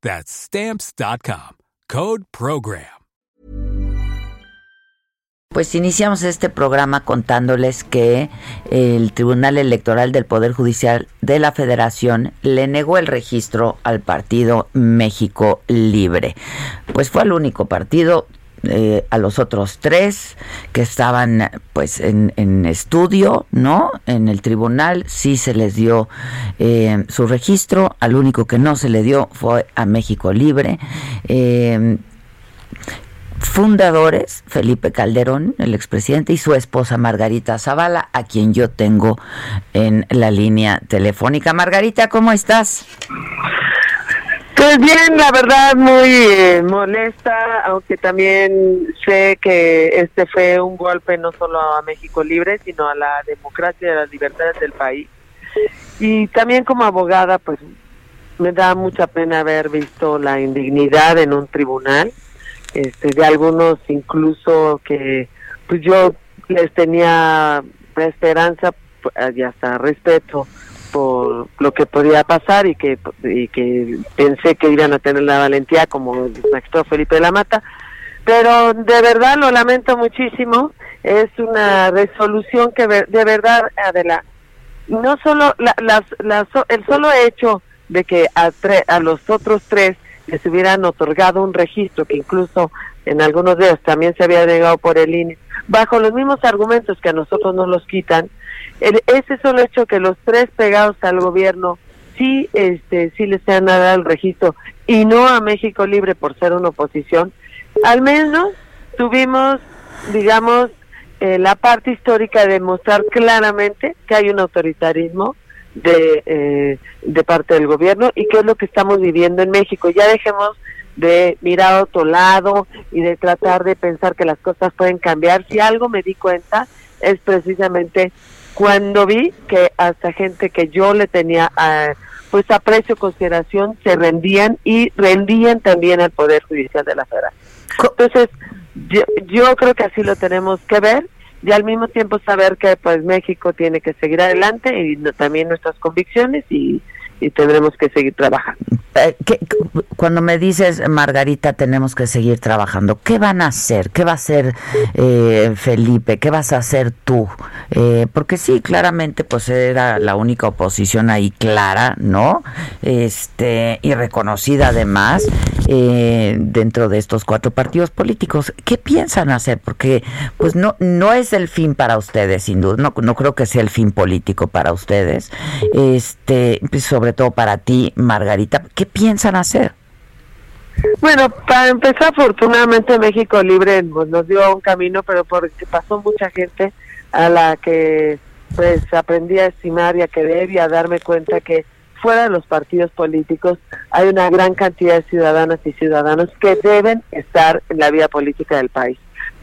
That's Stamps.com. Code Program. Pues iniciamos este programa contándoles que el Tribunal Electoral del Poder Judicial de la Federación le negó el registro al partido México Libre. Pues fue el único partido, eh, a los otros tres que estaban pues en, estudio, ¿no? En el tribunal sí se les dio eh, su registro, al único que no se le dio fue a México Libre. Eh, fundadores, Felipe Calderón, el expresidente, y su esposa Margarita Zavala, a quien yo tengo en la línea telefónica. Margarita, ¿cómo estás? Pues bien, la verdad muy eh, molesta, aunque también sé que este fue un golpe no solo a México Libre, sino a la democracia y a las libertades del país. Y también como abogada, pues me da mucha pena haber visto la indignidad en un tribunal este, de algunos incluso que pues yo les tenía esperanza y hasta respeto por lo que podía pasar y que y que pensé que iban a tener la valentía como el maestro Felipe de la Mata. Pero de verdad lo lamento muchísimo. Es una resolución que de verdad Adela no solo la, las, el solo hecho de que a, a los otros tres les hubieran otorgado un registro que incluso en algunos de ellos también se había negado por el INE, bajo los mismos argumentos que a nosotros nos los quitan, ese solo hecho que los tres pegados al gobierno sí, este, sí les han dado el registro y no a México Libre por ser una oposición, al menos tuvimos, digamos, eh, la parte histórica de mostrar claramente que hay un autoritarismo, de, eh, de parte del gobierno y qué es lo que estamos viviendo en México. Ya dejemos de mirar a otro lado y de tratar de pensar que las cosas pueden cambiar. Si algo me di cuenta es precisamente cuando vi que hasta gente que yo le tenía a, pues aprecio consideración se rendían y rendían también al Poder Judicial de la Federación. Entonces, yo, yo creo que así lo tenemos que ver y al mismo tiempo saber que pues México tiene que seguir adelante y también nuestras convicciones y, y tendremos que seguir trabajando. Eh, cuando me dices, Margarita, tenemos que seguir trabajando, ¿qué van a hacer? ¿Qué va a hacer eh, Felipe? ¿Qué vas a hacer tú? Eh, porque sí, claramente, pues era la única oposición ahí clara, ¿no? Este, y reconocida además dentro de estos cuatro partidos políticos. ¿Qué piensan hacer? Porque, pues no, no es el fin para ustedes, sin duda. No, no creo que sea el fin político para ustedes. Este, pues, sobre todo para ti, Margarita. ¿Qué piensan hacer? Bueno, para empezar, afortunadamente México Libre nos dio un camino, pero porque pasó mucha gente a la que pues aprendí a estimar y a querer y a darme cuenta que fuera de los partidos políticos hay una gran cantidad de ciudadanas y ciudadanos que deben estar en la vida política del país.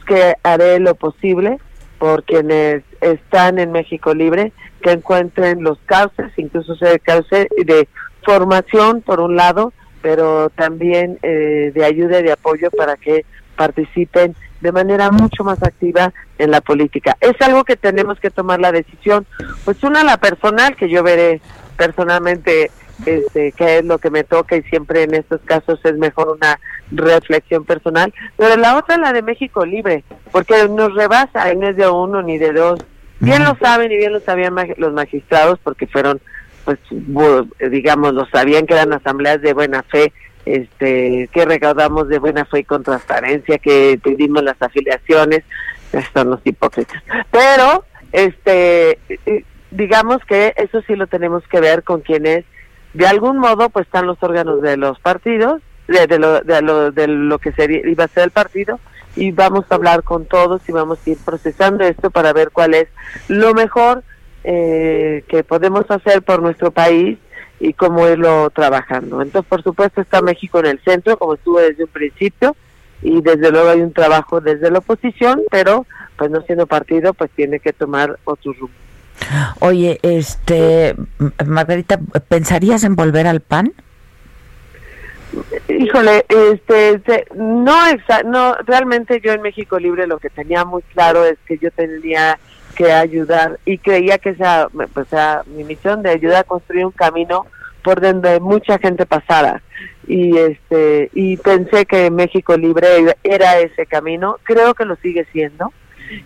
que haré lo posible por quienes están en México Libre, que encuentren los cauces, incluso de cauce de formación por un lado, pero también eh, de ayuda y de apoyo para que participen de manera mucho más activa en la política. Es algo que tenemos que tomar la decisión, pues una la personal, que yo veré personalmente este, qué es lo que me toca y siempre en estos casos es mejor una reflexión personal, pero la otra la de México Libre, porque nos rebasa, no es de uno ni de dos. Bien lo saben y bien lo sabían los magistrados porque fueron pues digamos, lo sabían que eran asambleas de buena fe este que recaudamos de buena fe y con transparencia, que pedimos las afiliaciones, son los hipócritas. Pero, este, digamos que eso sí lo tenemos que ver con quienes, de algún modo, pues están los órganos de los partidos, de, lo, de, lo, de lo que sería, iba a ser el partido, y vamos a hablar con todos y vamos a ir procesando esto para ver cuál es lo mejor eh, que podemos hacer por nuestro país y cómo irlo trabajando. Entonces, por supuesto, está México en el centro, como estuvo desde un principio, y desde luego hay un trabajo desde la oposición, pero pues no siendo partido, pues tiene que tomar otro rumbo. Oye, este, Margarita, ¿pensarías en volver al PAN? Híjole, este, no, no, realmente yo en México Libre lo que tenía muy claro es que yo tenía que ayudar y creía que esa, pues, sea, mi misión de ayudar a construir un camino por donde mucha gente pasara y este y pensé que México Libre era ese camino, creo que lo sigue siendo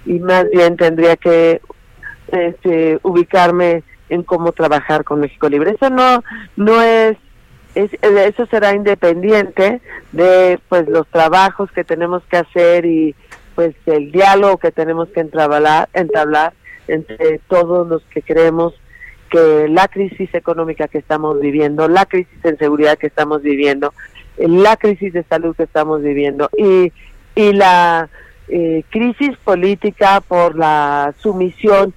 y más bien tendría que este, ubicarme en cómo trabajar con México Libre. Eso no no es, es eso será independiente de pues los trabajos que tenemos que hacer y pues el diálogo que tenemos que entablar, entablar entre todos los que creemos que la crisis económica que estamos viviendo, la crisis en seguridad que estamos viviendo, la crisis de salud que estamos viviendo y, y la eh, crisis política por la sumisión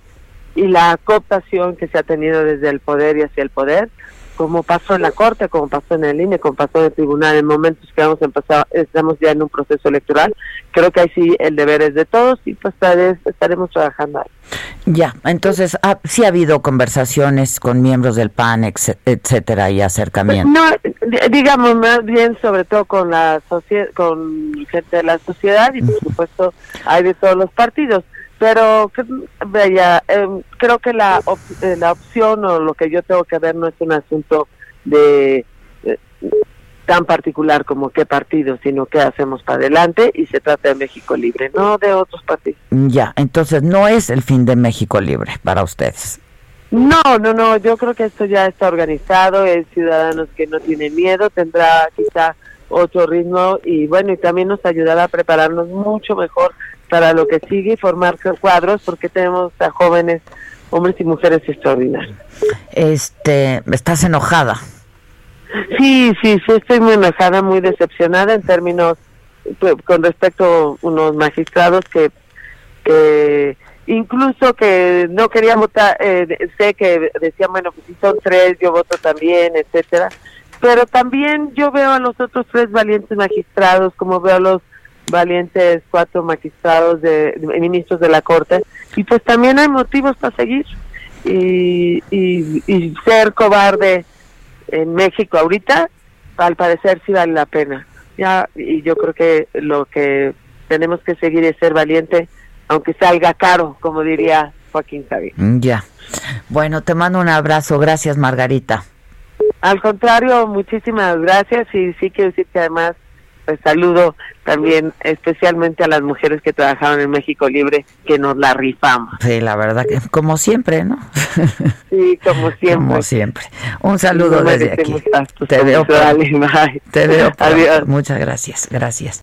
y la cooptación que se ha tenido desde el poder y hacia el poder, como pasó en la Corte, como pasó en el INE, como pasó en el Tribunal, en momentos que vamos a empezar, estamos ya en un proceso electoral, creo que ahí sí el deber es de todos y pues estaremos trabajando ahí. Ya, entonces ah, sí ha habido conversaciones con miembros del PAN, etcétera, y acercamientos. No, digamos más bien sobre todo con la con gente de la sociedad y por supuesto hay de todos los partidos pero vaya, em, creo que la, eh, la opción o lo que yo tengo que ver no es un asunto de eh, tan particular como qué partido, sino qué hacemos para adelante y se trata de México Libre, no de otros partidos. Ya, entonces no es el fin de México Libre para ustedes. No, no, no, yo creo que esto ya está organizado, el Ciudadanos que no tiene miedo tendrá quizá otro ritmo y bueno, y también nos ayudará a prepararnos mucho mejor para lo que sigue y formar cuadros porque tenemos a jóvenes hombres y mujeres extraordinarios. Este, ¿estás enojada? Sí, sí, sí, estoy muy enojada, muy decepcionada en términos pues, con respecto a unos magistrados que, que incluso que no querían votar, eh, sé que decían, bueno, pues si son tres, yo voto también, etcétera, pero también yo veo a los otros tres valientes magistrados, como veo a los valientes cuatro magistrados de, ministros de la corte. Y pues también hay motivos para seguir y, y, ser cobarde en México ahorita al parecer sí vale la pena. Ya y yo creo que lo que tenemos que seguir es ser valiente aunque salga caro como diría Joaquín Javier mm, ya. Bueno te mando un abrazo. Gracias Margarita. Al contrario muchísimas gracias y sí quiero decir que además pues saludo también especialmente a las mujeres que trabajaron en México Libre, que nos la rifamos. Sí, la verdad que como siempre, ¿no? Sí, como siempre. Como siempre. Un saludo desde aquí. Te veo. Te veo. Adiós. Muchas gracias. Gracias.